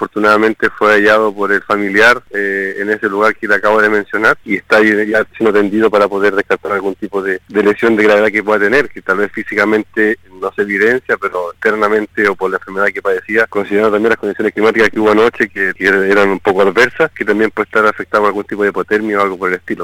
Afortunadamente fue hallado por el familiar eh, en ese lugar que le acabo de mencionar y está ya siendo atendido para poder descartar algún tipo de, lesión de gravedad que pueda tener, que tal vez físicamente no se evidencia, pero internamente o por la enfermedad que padecía, considerando también las condiciones climáticas que hubo anoche, que, er-, eran un poco adversas, que también puede estar afectado por algún tipo de hipotermia o algo por el estilo.